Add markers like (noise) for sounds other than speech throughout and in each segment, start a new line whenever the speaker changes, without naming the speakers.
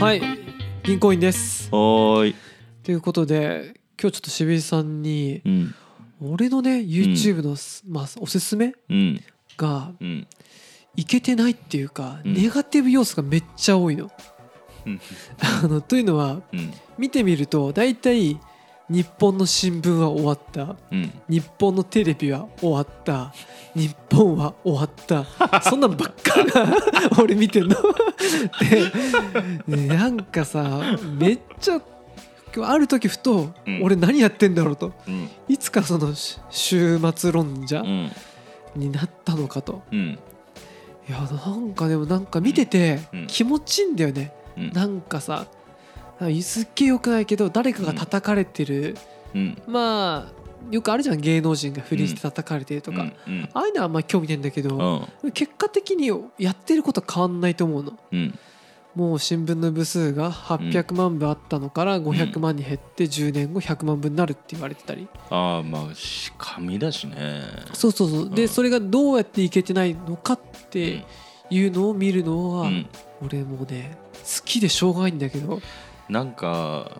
はい銀行員です
はーい。
ということで今日ちょっと渋井さんに
うん。
俺のね YouTube のす、まあ、おすすめ
うん。
が
うん。
いけてないっていうか、
うん
ネガティブ要素がめっちゃ多いの。
うん (laughs)
あのというのは
うん。
見てみると大体日本の新聞は終わった
うん。
日本のテレビは終わった日本は終わったそんなんばっかが (laughs) 俺見てんの (laughs) でねなんかさめっちゃある時ふと、
うん
俺何やってんだろうと
うん。
いつかそのし週末論者
うん。
になったのかと
うん。
いやなんかでもなんか見てて
うん
気持ちいいんだよね、
うん。
なんかさすっげえよくないけど誰かが叩かれてる、
うん。
まあよくあるじゃん芸能人が不倫して叩かれてるとか、
うん。
ああいうのはあんまり興味ないんだけど、
うん。
結果的にやってること変わんないと思うの
うん。
もう新聞の部数が800万部あったのから500万に減って10年後100万部になるって言われてたり、
ああ、まあ、し紙だしね。
そうそうそうで、
うん
それがどうやっていけてないのかっていうのを見るのは、
うん。
俺もうね好きでしょうがないんだけど
なんか、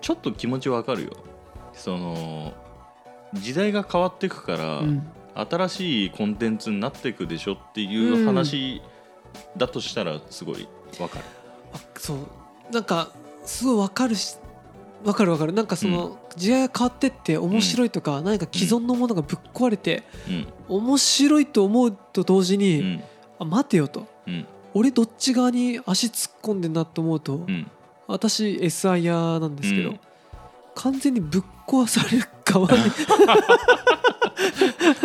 ちょっと気持ちわかるよ。その、時代が変わっていくから、
うん
新しいコンテンツになっていくでしょっていう話だとしたらすごいわかる。
あそうなんかすごいわかるしわかるわかるなんかその、時代が変わってって面白いとか、何か既存のものがぶっ壊れて、
うん。
面白いと思うと同時
う
に、
ん。
あ待てよと
うん。
俺どっち側に足突っ込んでんなと思うと、
うん。
私 SIR なんですけど、
うん
完全にぶっ壊される側に (laughs)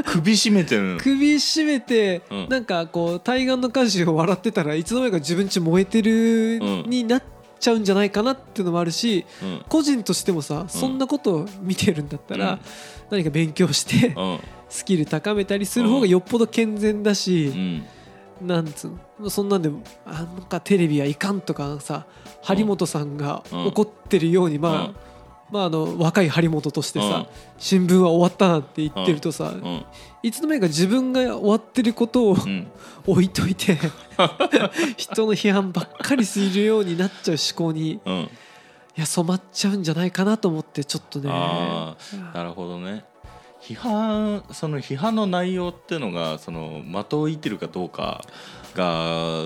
首絞めてる。
首絞めて、
うん
なんかこう対岸の火事を笑ってたらいつの間にか自分ち燃えてる
うん
になっちゃうんじゃないかなっていうのもあるし
うん。
個人としてもさそんなことを見てるんだったら、
うん
何か勉強して
うん。
スキル高めたりする方がよっぽど健全だし、
うん。
なんつうのそんなんでもあなんかテレビはいかんとかさ張本さんが
うん
怒ってるように、まあ、
うん
まああの若い張本としてさ、
うん
新聞は終わったなんて言ってるとさ、
うん。
いつの間にか自分が終わってることを
うん。(laughs)
置いといて (laughs) 人の批判ばっかりするようになっちゃう思考にい
うん。
や染まっちゃうんじゃないかなと思ってちょっとね
あなるほどね。批判その批判の内容ってのがその的を射ってるかどうかが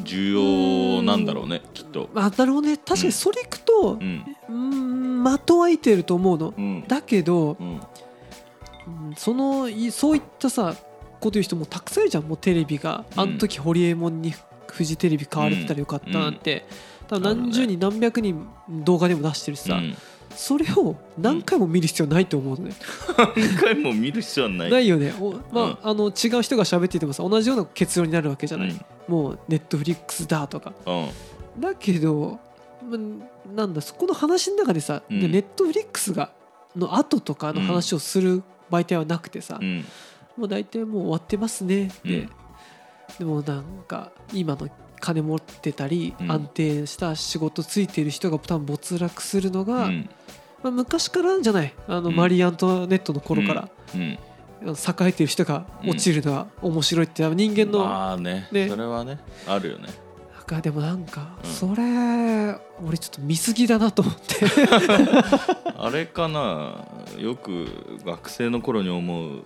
重要なんだろうねきっと。
まあなるほどね。確かにそれいくと
うん
うん的はいてると思うの。
うん。
だけど
うん。
うんそのいそういったさこと言う人もたくさんいるじゃん。もうテレビが。
うん。
あの時ホリエモンにフジテレビ買われてたらよかったなん。て、多分何十人何百人動画でも出してるしさ、
うん
それを何回も見る必要ないと思うのね、
何回も見る必要はない。
ないよね。お、まああの違う人が喋っててもさ同じような結論になるわけじゃない、もうネットフリックスだとか。
うん。
だけど、まあなんだそこの話の中でさ、
うん。
でネットフリックスがの後とかの話をする媒体はなくてさ、
うん。
もう大体もう終わってますね。で、
うん。
でもなんか今の金持ってたり、
うん。
安定した仕事ついてる人が多分没落するの
う
が、
ん
まあ、昔からじゃない。あの、
うん。
マリー・アントネットの頃から、
うん。
栄えてる人が落ちるのは面白いって。人間の、
まあね。
ね。
それはね。あるよね。
なんかでもなんか、
うん。
それ俺ちょっと見過ぎだなと思って。(laughs)
あれかな。よく学生の頃に思う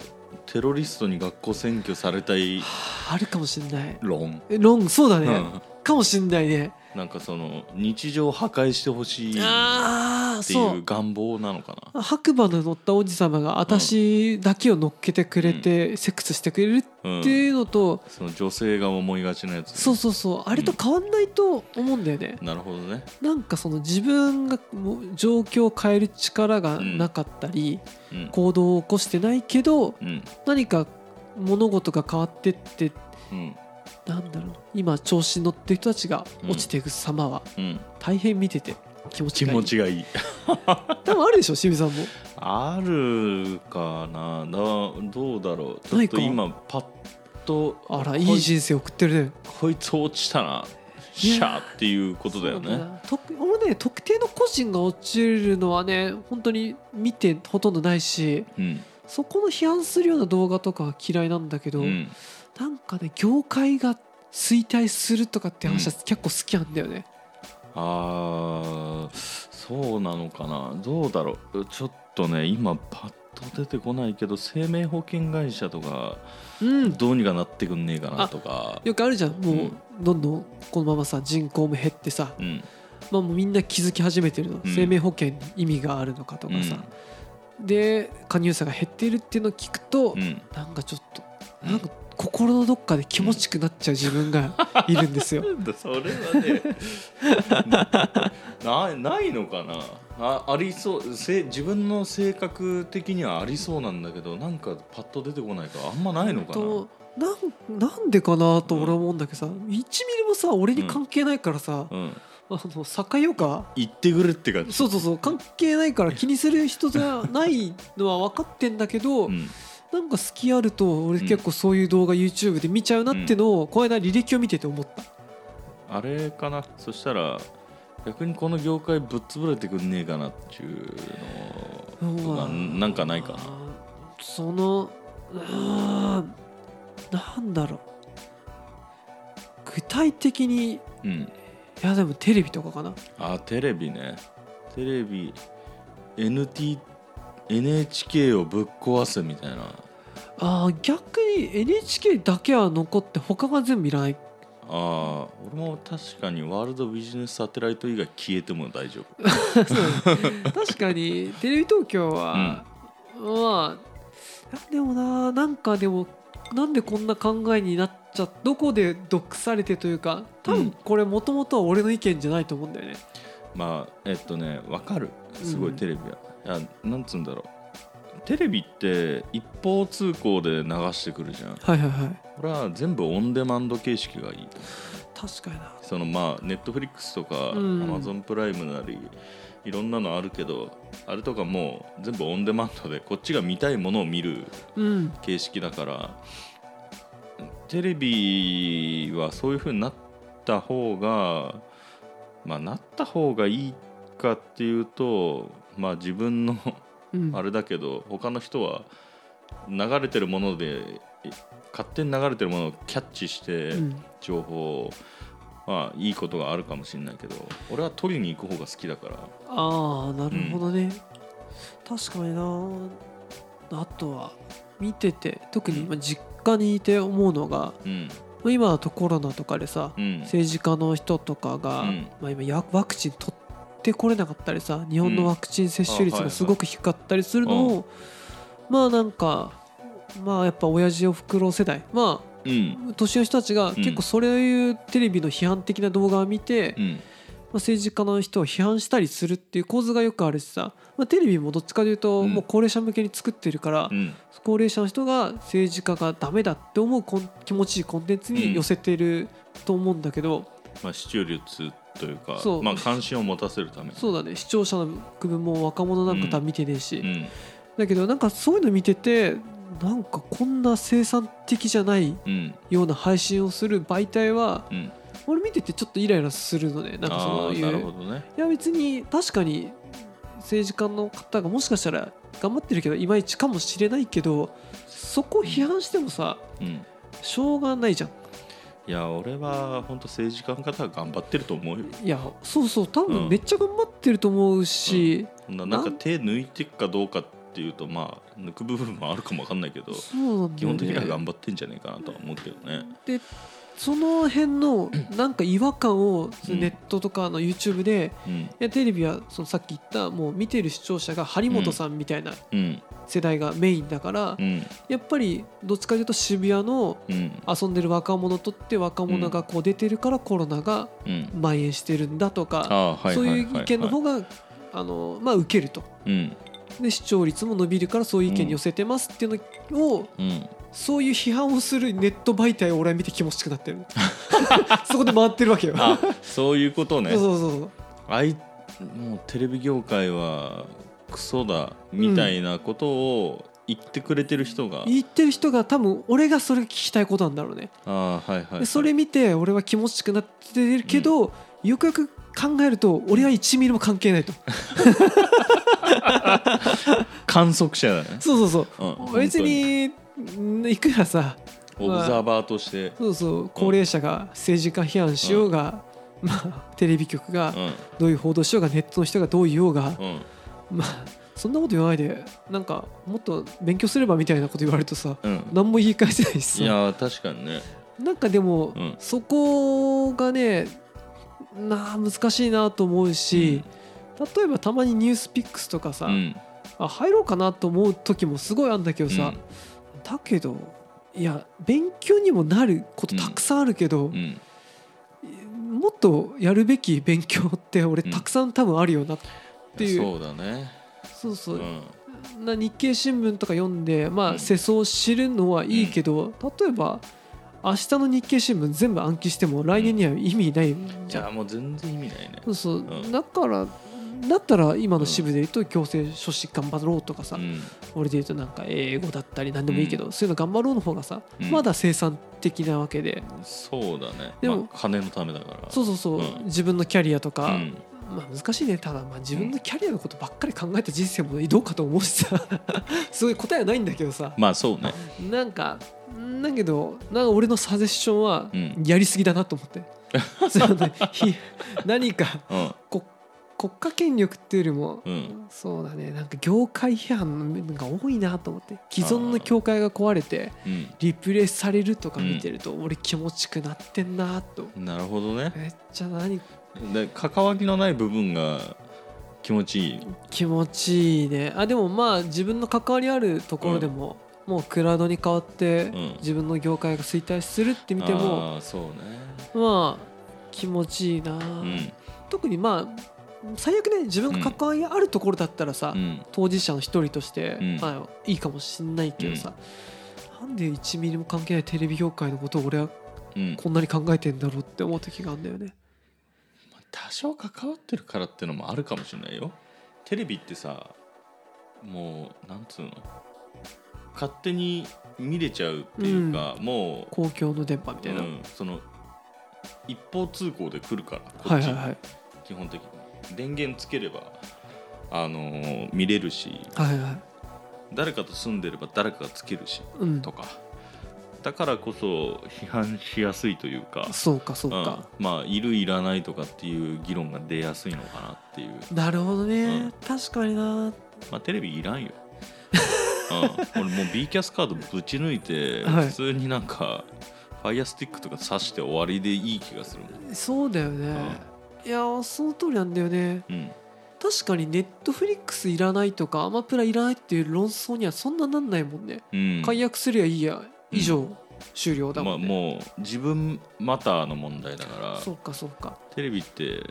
テロリストに学校占拠されたい
あるかもしんない。
論。
えロンそうだね、
うん。
かもしんないね。
なんかその日常を破壊してほしい。っ
ああ
て
そ
いうう。願望なのかな？
白馬の乗った王子様が私だけを乗っけてくれて、セックスしてくれる
うん
っていうのと、
その女性が思いがちなやつね、
そうそうそう。あれと変わんないと思うんだよね、
なるほどね。
なんかその自分が状況を変える力がなかったり、
うん。
行動を起こしてないけど
うん。
何か物事が変わってって
うん。
なんだろう。今調子に乗ってる人たちが落ちていく様は
うん。
大変見てて気持ち
気
がいい。
持ちがいい。(laughs)
多分あるでしょ渋井さんも。
あるかな。だどうだろう。ちょっと今パッと
あら
こ
いい人生送ってるね。
こいつ落ちたな。シャーっていうことだよね。
と俺ね特定の個人が落ちるのはね本当に見てほとんどないし
うん。
そこの批判するような動画とかは嫌いなんだけど、
うん。
なんかね業界が衰退するとかって話は結構好きなんだよね、
あーそうなのかな。どうだろう。ちょっとね今パッと出てこないけど生命保険会社とか
うん。
どうにかなってくんねえかなとか。
よくあるじゃん。もう、
うん。
どんどんこのままさ人口も減ってさ、
うん。
まあ、もうみんな気づき始めてるの、
うん。
生命保険に意味があるのかとかさ、で加入者が減っているっていうのを聞くと、
うん。うん
なんかちょっとなんか心のどっかで気持ちくなっちゃう自分が (laughs) いるんですよ。
それはね (laughs) なないのかな。あありそうせ自分の性格的にはありそうなんだけどなんかパッと出てこないからあんまないのかな。
となんなんでかなと俺は思うんだけどさ、1ミリもさ俺に関係ないからさ、
うん
あの境よか
言ってくれって感じ。
そうそうそう関係ないから気にする人じゃないのは分かってんだけど、
うん
なんか好きあると俺結構そういう動画 YouTube で見ちゃうなってのをこの間履歴を見てて思った。
あれかな？そしたら逆にこの業界ぶっ潰れてくんねえかなっていうのがなんかないかな？
そのうーんなんだろう。具体的にい
うん。
やでもテレビとかかな。
あテレビね。テレビ NT NHK をぶっ壊すみたいな。
あー逆に NHK だけは残って他が全部いらない
ああ俺も確かにワールドビジネスサテライト以外消えても大丈夫。(laughs)
確かに。テレビ東京は、まあでもななんかでもなんでこんな考えになっちゃどこで毒されてというか多
うん。
分これもともとは俺の意見じゃないと思うんだよね。
まあえっとねわかる。すご
うん
いテレビは、いやなんつうんだろう。テレビって一方通行で流してくるじゃん。
はいはいはい。
これは全部オンデマンド形式がいいと
確かにな。
そのまあネットフリックスとかア
うん。
マゾンプライムなりいろんなのあるけどあれとかもう全部オンデマンドでこっちが見たいものを見る
うん。
形式だからテレビはそういう風になった方がまあなった方がいいかっていうとまあ自分の
うん。
あれだけど他の人は流れてるものでえ勝手に流れてるものをキャッチして
うん。
情報をまあいいことがあるかもしれないけど俺は取りに行く方が好きだから。
ああなるほどね、確かにな。あとは見てて特に今実家にいて思うのが
うん。
まあ今だとコロナとかでさ
うん。
政治家の人とかが、
うん。
まあ、今やワクチン取ってこれなかったりさ日本のワクチン接種率がすごく低かったりするのを、まあなんかまあやっぱ親父おふくろ世代ま
うん。
あ年の人たちが結構そういうテレビの批判的な動画を見て、ま
うん。
あ、政治家の人を批判したりするっていう構図がよくあるしさ、まあ、テレビもどっちかというと
うん。
もう高齢者向けに作ってるから、
うん。
高齢者の人が政治家がダメだって思う気持ちいいコンテンツに寄せてると思うんだけど、
まあ視聴率というかまあ関心を持たせるため。に
そうだね。視聴者の区分も若者なんか多分見てねえし、
うん。
だけどなんかそういうの見ててなんかこんな生産的じゃない
うん。
ような配信をする媒体は
うん。
俺見ててちょっとイライラするのね。なんかそ
あ
のいう
ね。
いや別に確かに政治家の方がもしかしたら頑張ってるけどいまいちかもしれないけどそこを批判してもさ
うん。
しょうがないじゃん
いや俺は本当政治家の方は頑張ってると思うよ。
いやそうそう多
うん。
分めっちゃ頑張ってると思うし、
そん。ななんか手抜いていくかどうかっていうとまあ抜く部分もあるかもわかんないけど
ね、
基本的には頑張ってんじゃないかなとは思うけどね。
でその辺のなんか違和感を
うん
ネットとかの YouTube で、
うん。
いやテレビはそのさっき言ったもう見てる視聴者が張本さんみたいな
うん。
世代がメインだから、
うん。
やっぱりどっちかというと渋谷の
うん。
遊んでる若者とって若者がこう出てるからコロナが
うん。
蔓延してるんだとか、そう
はいいうはい。
意見の方があのまあ受けると。
うん。
で視聴率も伸びるからそういう意見に寄せてますっていうのを、
うん
そういう批判をするネット媒体を俺は見て気持ちよくなってる (laughs) そこで回ってるわけよ。
あそういうことね
そうそうそう
あいもうテレビ業界はクソだみたいなことを言ってくれてる人が、
言ってる人が多分俺がそれ聞きたいことなんだろうね。
ああはいはい、はい、
でそれ見て俺は気持ちよくなってるけど、よくよく考えると俺は1ミリも関係ないと。(laughs)
観測者だね、(laughs)
そうそう
うん
そう。別にんいくらさ
オブザーバーとして、
そうそう高齢者が政治家批判しようが、まあテレビ局が
うん。
どういう報道しようがネットの人がどう言おうが
うん。
まあそんなこと言わないでなんかもっと勉強すればみたいなこと言われるとさ
うん。
何も言い返せないしさ。
いや確かにね。
なんかでも、
うん。
そこがねなあ難しいなと思うし、例えばたまにニュースピックスとかさ、
うん。
あ入ろうかなと思う時もすごいあるんだけどさ、だけどいや勉強にもなることたくさんあるけど
うん、うん。
もっとやるべき勉強って俺
うん。
たくさん多分あるよなっていう、
そうだね。
そうそう。う、
ん。
な日経新聞とか読んでま
うん。
あ世相を知るのはいいけど、例えば明日の日経新聞全部暗記しても来年には意味ないじゃん
じゃあもう全然意味ないね。
そうそう、
うん。
だからだったら今の支部で言うと強制書士頑張ろうとかさ、
うん。
俺で言うとなんか英語だったり何でもいいけど、そういうの頑張ろうの方がさ、
うん。
まだ生産的なわけで。
そうだね。
でも
まあ金のためだから。
そうそうそう、
うん。
自分のキャリアとか、
うん。
まあ難しいね。ただまあ自分のキャリアのことばっかり考えた人生もどうかと思うしさ。(laughs) すごい答えはないんだけどさ。
まあそうね。
なんかだけどなんか俺のサジェッションは
うん。
やりすぎだなと思って、(laughs) そうね。ひ何か
うん。
こ国家権力っていうよりも、
うん。
そうだね。なんか業界批判のが多いなと思って。既存の教会が壊れて
うん。
リプレイされるとか見てると、俺気持ちくなってんなと。
なるほどね。
めっちゃ何
で関わりのない部分が気持ちいい。
気持ちいいね。あでもまあ自分の関わりあるところでも、もうクラウドに変わって、
うん。
自分の業界が衰退するって見ても
ああそうね。
まあ気持ちいいな、
うん。
特にまあ最悪ね自分が関わりあるところだったらさ、
うん。
当事者の一人として、
うん。
まあ、いいかもしんないけどさ、なんで1ミリも関係ないテレビ業界のことを俺は
うん。
こんなに考えてんだろうって思う時があるんだよね。
多少関わってるからってのもあるかもしれないよ。テレビってさもうなんつうの？勝手に見れちゃうっていうか、もう
公共の電波みたいな。
うん、その一方通行で来るからこっち、
はいはいはい。
基本的に電源つければあのー見れるし
はいはい。
誰かと住んでれば誰かがつけるし
うん
と。かだからこそ批判しやすいというか
そうかそうか。
うん、まあいるいらないとかっていう議論が出やすいのかなっていう
なるほどね、
うん
確かにな。
まあテレビいらんよ、(laughs) うん、俺もう B キャスカードぶち抜いて、
はい
普通になんかファイアスティックとか刺して終わりでいい気がするもん
そうだよね。いやその通りなんだよね。
うん
確かにネットフリックスいらないとかアマプラいらないっていう論争にはそんななんないもんね。
うん
解約すりゃいいや以上、終了だ
まあ、
もんね。
もう自分マターの問題だから
そうかそうか。
テレビって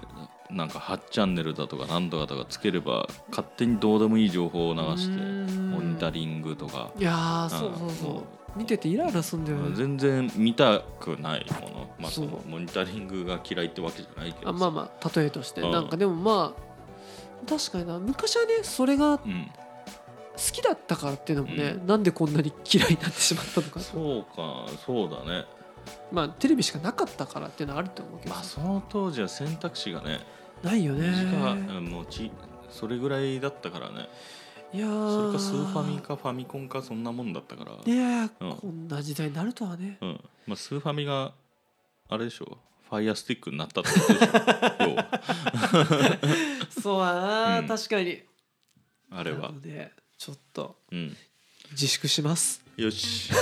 なんか8チャンネルだとか何とかとかつければ勝手にどうでもいい情報を流してモニタリングとか
いやーそうそう
も
そう見ててイライラすんだよね。
全然見たくないもの、まあ、
そ
のモニタリングが嫌いってわけじゃないけど。
あまあまあ例えとして。
うん。
なんかでもまあ確かにな。昔はねそれが好
うん、
きだったからっていうのもね、なんでこんなに嫌いになってしまったのか。
そうかそうだね。
まあテレビしかなかったからっていうのはあると思うけど
まあその当時は選択肢がね
ないよね。
短うんもうちそれぐらいだったからね
いや
それ
ー
かスーファミかファミコンかそんなもんだったから、
いやー
うん。
こんな時代になるとはね。
うん。まあ、スーファミがあれでしょ。ファイアスティックになったってことでしょ。要は。(laughs)
そうだな、
うん。
確かに。な
あれは。
のでちょっと
うん。
自粛します。
よし (laughs)